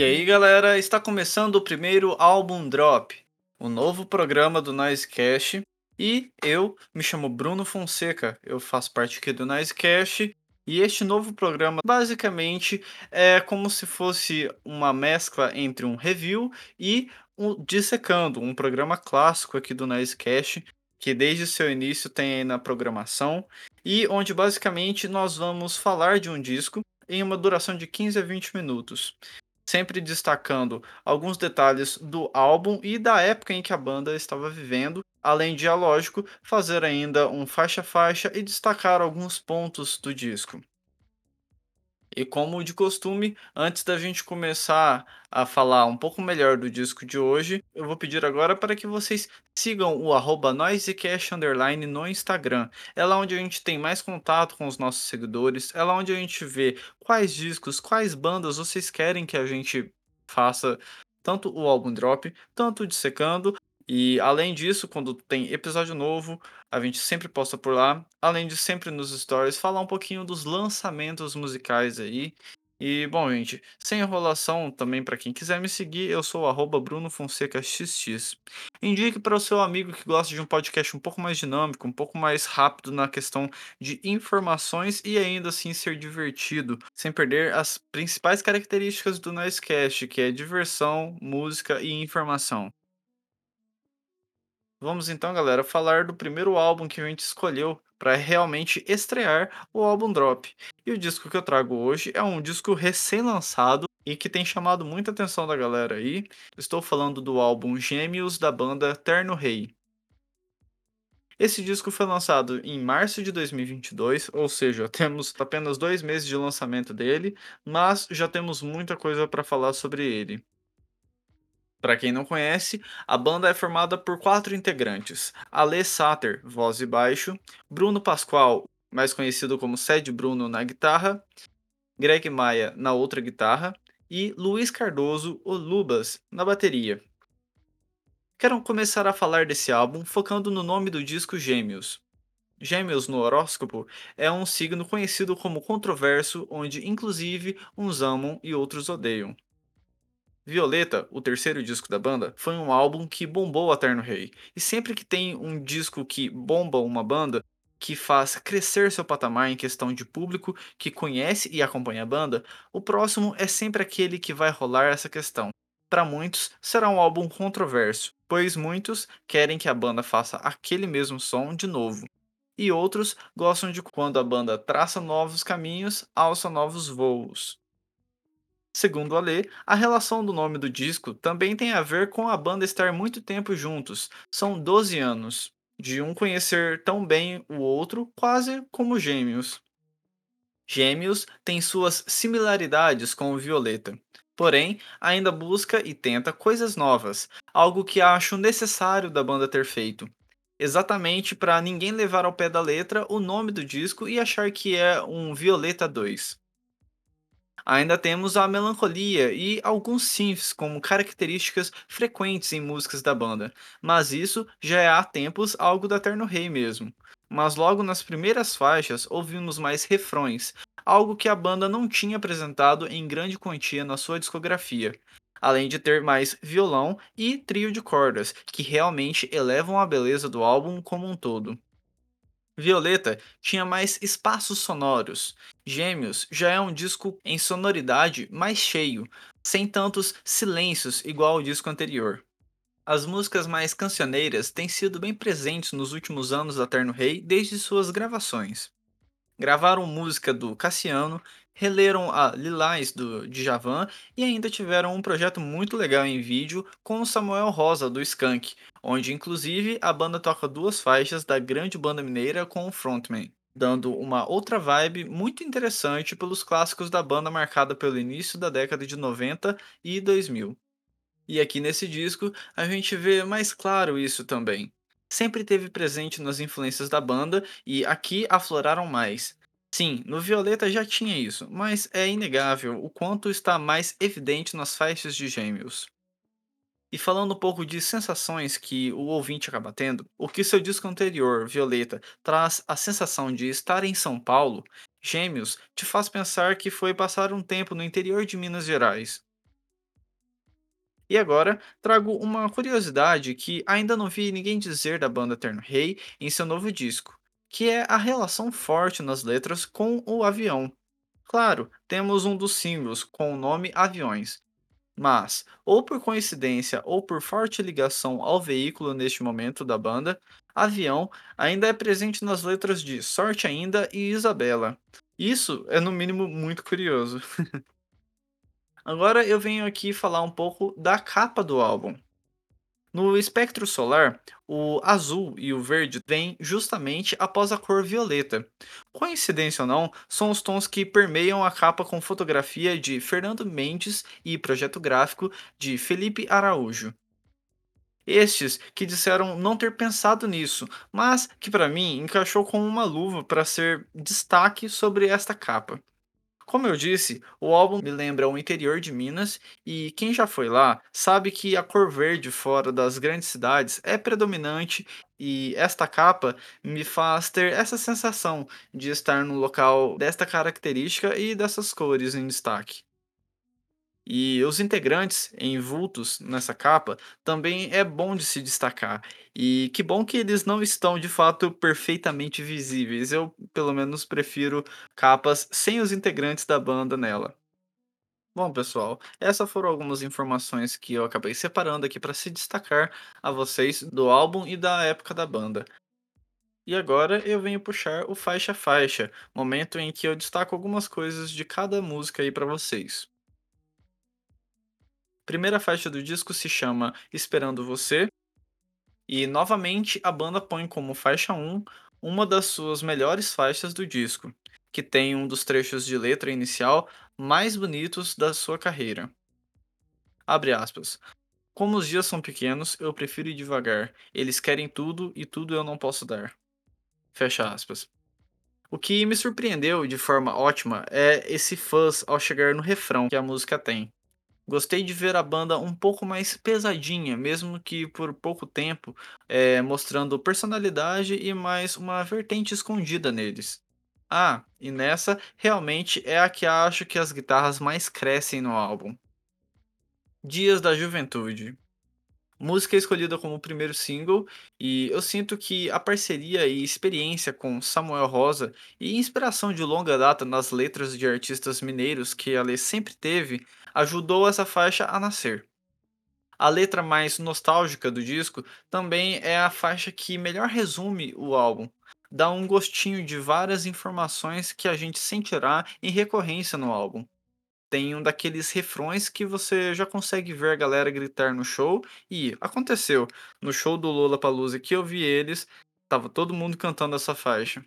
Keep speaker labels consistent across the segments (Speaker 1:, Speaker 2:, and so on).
Speaker 1: E aí, galera, está começando o primeiro álbum Drop, o novo programa do Noisecast. E eu me chamo Bruno Fonseca, eu faço parte aqui do Noisecast. E este novo programa basicamente é como se fosse uma mescla entre um review e um Dissecando, um programa clássico aqui do Noisecast, que desde seu início tem aí na programação, e onde basicamente nós vamos falar de um disco em uma duração de 15 a 20 minutos sempre destacando alguns detalhes do álbum e da época em que a banda estava vivendo, além de, é lógico, fazer ainda um faixa-faixa e destacar alguns pontos do disco. E como de costume, antes da gente começar a falar um pouco melhor do disco de hoje, eu vou pedir agora para que vocês sigam o arroba underline no Instagram. É lá onde a gente tem mais contato com os nossos seguidores, é lá onde a gente vê quais discos, quais bandas vocês querem que a gente faça tanto o álbum drop, tanto o dissecando, e além disso, quando tem episódio novo, a gente sempre posta por lá. Além de sempre nos stories falar um pouquinho dos lançamentos musicais aí. E bom, gente, sem enrolação também para quem quiser me seguir, eu sou o @brunofonsecaxx. Indique para o seu amigo que gosta de um podcast um pouco mais dinâmico, um pouco mais rápido na questão de informações e ainda assim ser divertido, sem perder as principais características do Nicecast, que é diversão, música e informação. Vamos então, galera, falar do primeiro álbum que a gente escolheu para realmente estrear o álbum Drop. E o disco que eu trago hoje é um disco recém-lançado e que tem chamado muita atenção da galera aí. Estou falando do álbum Gêmeos da banda Terno Rei. Esse disco foi lançado em março de 2022, ou seja, temos apenas dois meses de lançamento dele, mas já temos muita coisa para falar sobre ele. Para quem não conhece, a banda é formada por quatro integrantes: Ale Sater, voz e baixo, Bruno Pascoal, mais conhecido como Sed Bruno na guitarra, Greg Maia na outra guitarra e Luiz Cardoso, o Lubas, na bateria. Quero começar a falar desse álbum focando no nome do disco Gêmeos. Gêmeos no horóscopo é um signo conhecido como controverso, onde inclusive uns amam e outros odeiam. Violeta, o terceiro disco da banda, foi um álbum que bombou a Terno Rei. E sempre que tem um disco que bomba uma banda, que faz crescer seu patamar em questão de público que conhece e acompanha a banda, o próximo é sempre aquele que vai rolar essa questão. Para muitos, será um álbum controverso, pois muitos querem que a banda faça aquele mesmo som de novo. E outros gostam de quando a banda traça novos caminhos, alça novos voos. Segundo a Lê, a relação do nome do disco também tem a ver com a banda estar muito tempo juntos, são 12 anos, de um conhecer tão bem o outro, quase como gêmeos. Gêmeos tem suas similaridades com o Violeta, porém ainda busca e tenta coisas novas, algo que acho necessário da banda ter feito. Exatamente para ninguém levar ao pé da letra o nome do disco e achar que é um Violeta 2. Ainda temos a melancolia e alguns synths como características frequentes em músicas da banda, mas isso já é há tempos algo da Terno Rei mesmo. Mas logo nas primeiras faixas ouvimos mais refrões, algo que a banda não tinha apresentado em grande quantia na sua discografia. Além de ter mais violão e trio de cordas, que realmente elevam a beleza do álbum como um todo. Violeta tinha mais espaços sonoros. Gêmeos já é um disco em sonoridade mais cheio, sem tantos silêncios igual ao disco anterior. As músicas mais cancioneiras têm sido bem presentes nos últimos anos da Terno Rei desde suas gravações. Gravaram música do Cassiano, releram a Lilás do Djavan e ainda tiveram um projeto muito legal em vídeo com o Samuel Rosa do Skank, onde inclusive a banda toca duas faixas da grande banda mineira com o frontman, dando uma outra vibe muito interessante pelos clássicos da banda marcada pelo início da década de 90 e 2000. E aqui nesse disco a gente vê mais claro isso também. Sempre teve presente nas influências da banda e aqui afloraram mais, Sim, no Violeta já tinha isso, mas é inegável o quanto está mais evidente nas faixas de Gêmeos. E falando um pouco de sensações que o ouvinte acaba tendo, o que seu disco anterior, Violeta, traz a sensação de estar em São Paulo, Gêmeos te faz pensar que foi passar um tempo no interior de Minas Gerais. E agora trago uma curiosidade que ainda não vi ninguém dizer da banda Terno Rei em seu novo disco, que é a relação forte nas letras com o avião. Claro, temos um dos singles com o nome Aviões, mas, ou por coincidência ou por forte ligação ao veículo neste momento da banda, Avião ainda é presente nas letras de Sorte Ainda e Isabela. Isso é no mínimo muito curioso. Agora eu venho aqui falar um pouco da capa do álbum. No espectro solar, o azul e o verde vêm justamente após a cor violeta. Coincidência ou não, são os tons que permeiam a capa com fotografia de Fernando Mendes e projeto gráfico de Felipe Araújo. Estes que disseram não ter pensado nisso, mas que para mim encaixou como uma luva para ser destaque sobre esta capa. Como eu disse, o álbum me lembra o interior de Minas e quem já foi lá sabe que a cor verde fora das grandes cidades é predominante e esta capa me faz ter essa sensação de estar num local desta característica e dessas cores em destaque. E os integrantes envoltos nessa capa também é bom de se destacar. E que bom que eles não estão de fato perfeitamente visíveis. Eu, pelo menos, prefiro capas sem os integrantes da banda nela. Bom, pessoal, essas foram algumas informações que eu acabei separando aqui para se destacar a vocês do álbum e da época da banda. E agora eu venho puxar o faixa faixa, momento em que eu destaco algumas coisas de cada música aí para vocês. Primeira faixa do disco se chama Esperando Você, e novamente a banda põe como faixa um uma das suas melhores faixas do disco, que tem um dos trechos de letra inicial mais bonitos da sua carreira. Abre aspas. Como os dias são pequenos, eu prefiro ir devagar. Eles querem tudo e tudo eu não posso dar. Fecha aspas. O que me surpreendeu de forma ótima é esse fuzz ao chegar no refrão que a música tem. Gostei de ver a banda um pouco mais pesadinha, mesmo que por pouco tempo, eh, mostrando personalidade e mais uma vertente escondida neles. Ah, e nessa realmente é a que acho que as guitarras mais crescem no álbum. Dias da Juventude. Música escolhida como primeiro single, e eu sinto que a parceria e experiência com Samuel Rosa e inspiração de longa data nas letras de artistas mineiros que ela sempre teve ajudou essa faixa a nascer. A letra mais nostálgica do disco também é a faixa que melhor resume o álbum. Dá um gostinho de várias informações que a gente sentirá em recorrência no álbum. Tem um daqueles refrões que você já consegue ver a galera gritar no show, e aconteceu. No show do Lollapalooza que eu vi eles, tava todo mundo cantando essa faixa.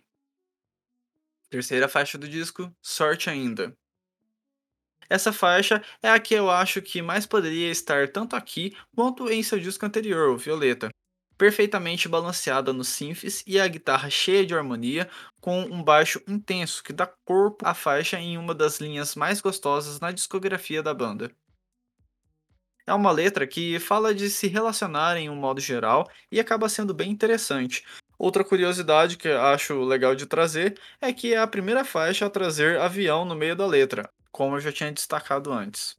Speaker 1: Terceira faixa do disco, Sorte Ainda. Essa faixa é a que eu acho que mais poderia estar tanto aqui quanto em seu disco anterior, o Violeta. Perfeitamente balanceada nos synths e a guitarra cheia de harmonia, com um baixo intenso que dá corpo à faixa em uma das linhas mais gostosas na discografia da banda. É uma letra que fala de se relacionar em um modo geral e acaba sendo bem interessante. Outra curiosidade que acho legal de trazer é que é a primeira faixa a trazer avião no meio da letra, como eu já tinha destacado antes.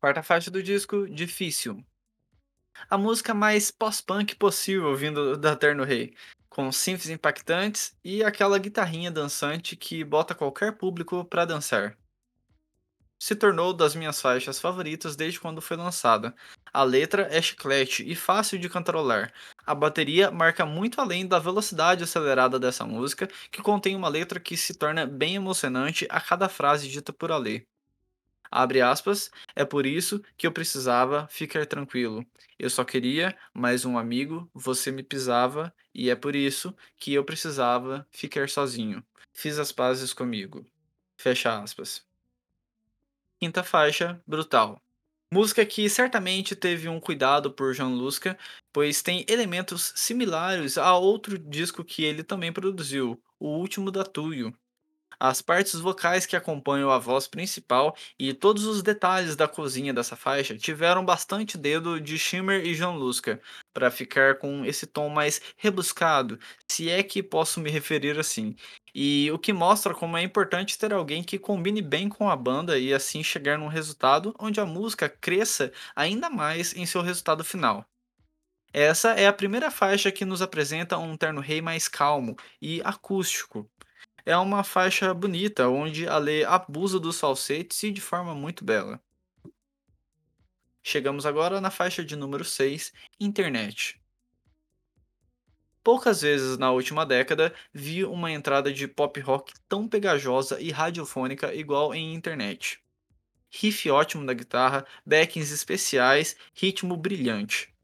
Speaker 1: Quarta faixa do disco, Difícil. A música mais pós-punk possível vindo da Terno Rei, com synths impactantes e aquela guitarrinha dançante que bota qualquer público pra dançar. Se tornou das minhas faixas favoritas desde quando foi lançada. A letra é chiclete e fácil de cantarolar. A bateria marca muito além da velocidade acelerada dessa música, que contém uma letra que se torna bem emocionante a cada frase dita por Ali. Abre aspas, é por isso que eu precisava ficar tranquilo. Eu só queria mais um amigo, você me pisava, e é por isso que eu precisava ficar sozinho. Fiz as pazes comigo. Fecha aspas. Quinta faixa, Brutal. Música que certamente teve um cuidado por João Lusca, pois tem elementos similares a outro disco que ele também produziu, o último da Tuyo. As partes vocais que acompanham a voz principal e todos os detalhes da cozinha dessa faixa tiveram bastante dedo de Schimmer e John Luska para ficar com esse tom mais rebuscado, se é que posso me referir assim. E o que mostra como é importante ter alguém que combine bem com a banda e assim chegar num resultado onde a música cresça ainda mais em seu resultado final. Essa é a primeira faixa que nos apresenta um terno rei mais calmo e acústico, é uma faixa bonita, onde a lei abusa dos falsetes e de forma muito bela. Chegamos agora na faixa de número 6, Internet. Poucas vezes na última década vi uma entrada de pop rock tão pegajosa e radiofônica igual em Internet. Riff ótimo da guitarra, backings especiais, ritmo brilhante.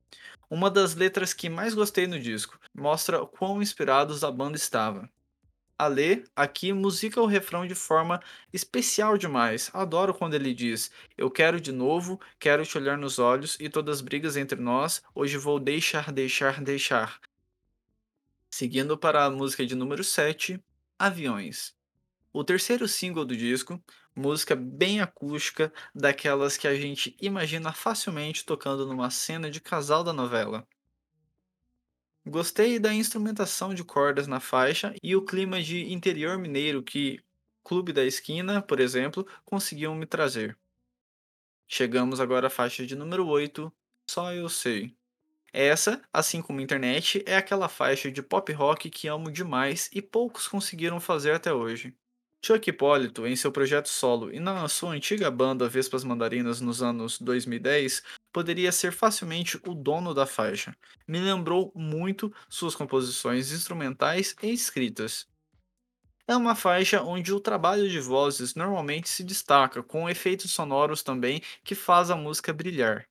Speaker 1: Uma das letras que mais gostei no disco mostra quão inspirados a banda estava. Alê aqui musica o refrão de forma especial demais. Adoro quando ele diz: Eu quero de novo, quero te olhar nos olhos e todas as brigas entre nós, hoje vou deixar, deixar, deixar. Seguindo para a música de número 7, Aviões. O terceiro single do disco, música bem acústica, daquelas que a gente imagina facilmente tocando numa cena de casal da novela. Gostei da instrumentação de cordas na faixa e o clima de interior mineiro que Clube da Esquina, por exemplo, conseguiam me trazer. Chegamos agora à faixa de número 8, Só Eu Sei. Essa, assim como Internet, é aquela faixa de pop rock que amo demais e poucos conseguiram fazer até hoje. Chuck Hipólito, em seu projeto solo e na sua antiga banda Vespas Mandarinas nos anos 2010, poderia ser facilmente o dono da faixa. Me lembrou muito suas composições instrumentais e escritas. É uma faixa onde o trabalho de vozes normalmente se destaca, com efeitos sonoros também que faz a música brilhar.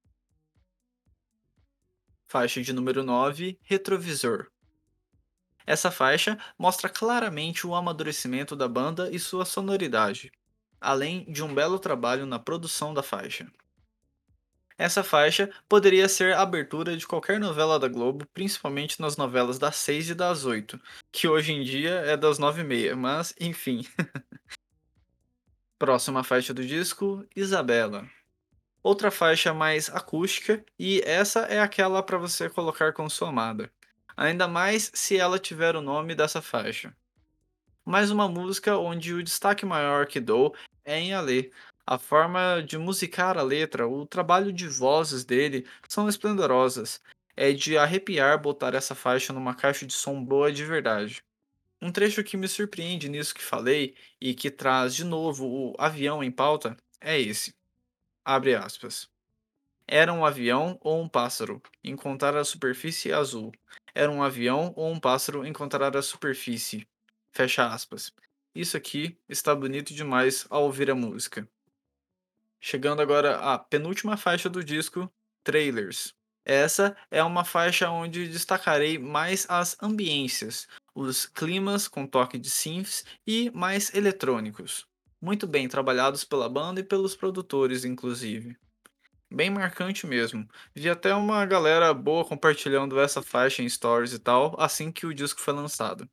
Speaker 1: Faixa de número 9, Retrovisor. Essa faixa mostra claramente o amadurecimento da banda e sua sonoridade, além de um belo trabalho na produção da faixa. Essa faixa poderia ser a abertura de qualquer novela da Globo, principalmente nas novelas das 6 e das 8, que hoje em dia é das 9 e meia, mas enfim. Próxima faixa do disco, Isabela. Outra faixa mais acústica, e essa é aquela para você colocar com sua amada ainda mais se ela tiver o nome dessa faixa. Mais uma música onde o destaque maior que dou é em Alê. A forma de musicar a letra, o trabalho de vozes dele são esplendorosas. É de arrepiar botar essa faixa numa caixa de som boa de verdade. Um trecho que me surpreende nisso que falei e que traz de novo o avião em pauta é esse. Abre aspas. Era um avião ou um pássaro? Encontrar a superfície azul. Era um avião ou um pássaro encontrar a superfície? Fecha aspas. Isso aqui está bonito demais ao ouvir a música. Chegando agora à penúltima faixa do disco, Trailers. Essa é uma faixa onde destacarei mais as ambiências, os climas com toque de synths e mais eletrônicos. Muito bem trabalhados pela banda e pelos produtores, inclusive. Bem marcante mesmo. Vi até uma galera boa compartilhando essa faixa em stories e tal, assim que o disco foi lançado.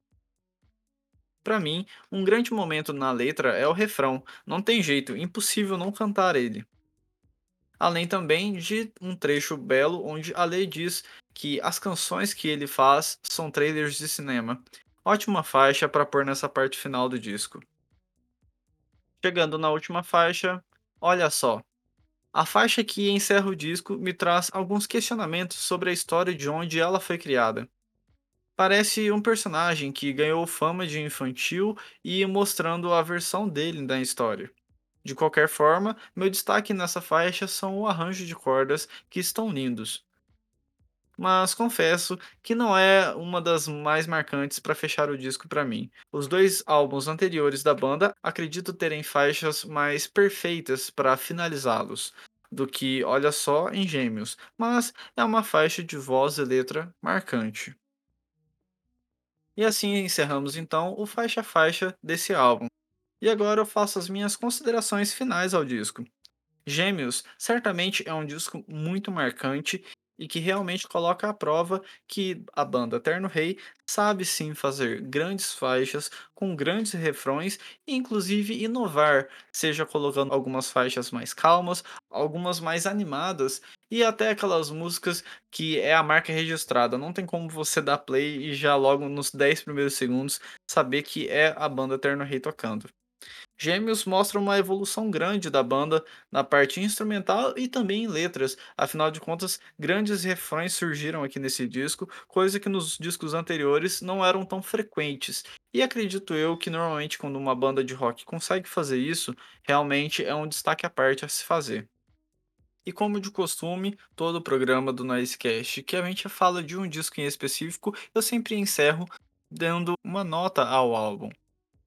Speaker 1: Para mim, um grande momento na letra é o refrão, não tem jeito, impossível não cantar ele. Além também de um trecho belo onde a lei diz que as canções que ele faz são trailers de cinema. Ótima faixa para pôr nessa parte final do disco. Chegando na última faixa, olha só, a faixa que encerra o disco me traz alguns questionamentos sobre a história de onde ela foi criada. Parece um personagem que ganhou fama de infantil e mostrando a versão dele da história. De qualquer forma, meu destaque nessa faixa são o arranjo de cordas que estão lindos mas confesso que não é uma das mais marcantes para fechar o disco para mim. Os dois álbuns anteriores da banda acredito terem faixas mais perfeitas para finalizá-los do que Olha Só em Gêmeos, mas é uma faixa de voz e letra marcante. E assim encerramos então o faixa a faixa desse álbum. E agora eu faço as minhas considerações finais ao disco. Gêmeos certamente é um disco muito marcante e que realmente coloca à prova que a banda Eterno Rei sabe sim fazer grandes faixas com grandes refrões inclusive inovar, seja colocando algumas faixas mais calmas, algumas mais animadas e até aquelas músicas que é a marca registrada. Não tem como você dar play e já logo nos 10 primeiros segundos saber que é a banda Eterno Rei tocando. Gêmeos mostra uma evolução grande da banda na parte instrumental e também em letras, afinal de contas, grandes refrões surgiram aqui nesse disco, coisa que nos discos anteriores não eram tão frequentes. E acredito eu que normalmente quando uma banda de rock consegue fazer isso, realmente é um destaque à parte a se fazer. E como de costume, todo o programa do Noisecast que a gente fala de um disco em específico, eu sempre encerro dando uma nota ao álbum.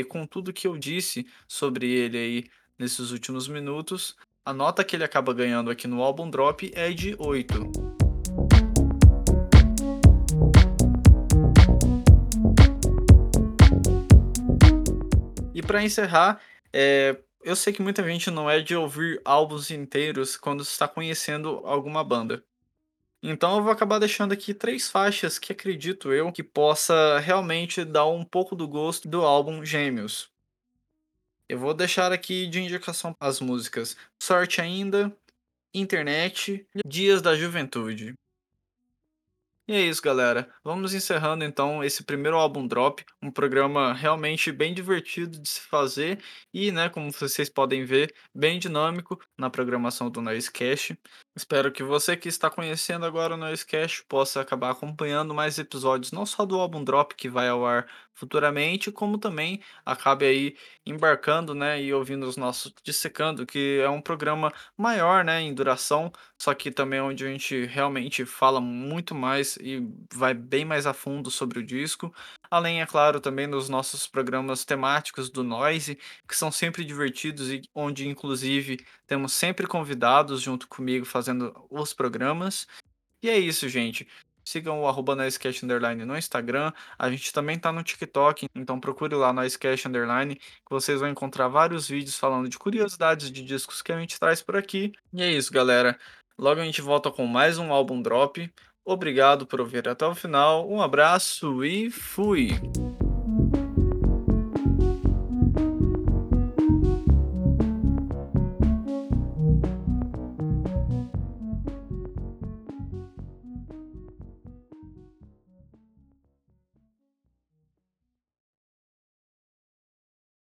Speaker 1: E com tudo que eu disse sobre ele aí nesses últimos minutos, a nota que ele acaba ganhando aqui no álbum Drop é de 8. E para encerrar, é, eu sei que muita gente não é de ouvir álbuns inteiros quando está conhecendo alguma banda. Então eu vou acabar deixando aqui três faixas que acredito eu que possa realmente dar um pouco do gosto do álbum Gêmeos. Eu vou deixar aqui de indicação as músicas Sorte Ainda, Internet, Dias da Juventude. E é isso, galera. Vamos encerrando então esse primeiro álbum Drop, um programa realmente bem divertido de se fazer e, né, como vocês podem ver, bem dinâmico na programação do Noisecast. Espero que você que está conhecendo agora o Noisecast possa acabar acompanhando mais episódios, não só do álbum Drop que vai ao ar futuramente, como também acabe aí embarcando, né, e ouvindo os nossos Dissecando, que é um programa maior, né, em duração, só que também onde a gente realmente fala muito e vai bem mais a fundo sobre o disco. Além, é claro, também dos nossos programas temáticos do Noise, que são sempre divertidos e onde, inclusive, temos sempre convidados junto comigo fazendo os programas. E é isso, gente. Sigam o arroba Underline no Instagram. A gente também tá no TikTok, então procure lá Noisecast Underline, que vocês vão encontrar vários vídeos falando de curiosidades de discos que a gente traz por aqui. E é isso, galera. Logo a gente volta com mais um álbum drop. Obrigado por ouvir até o final. Um abraço e fui!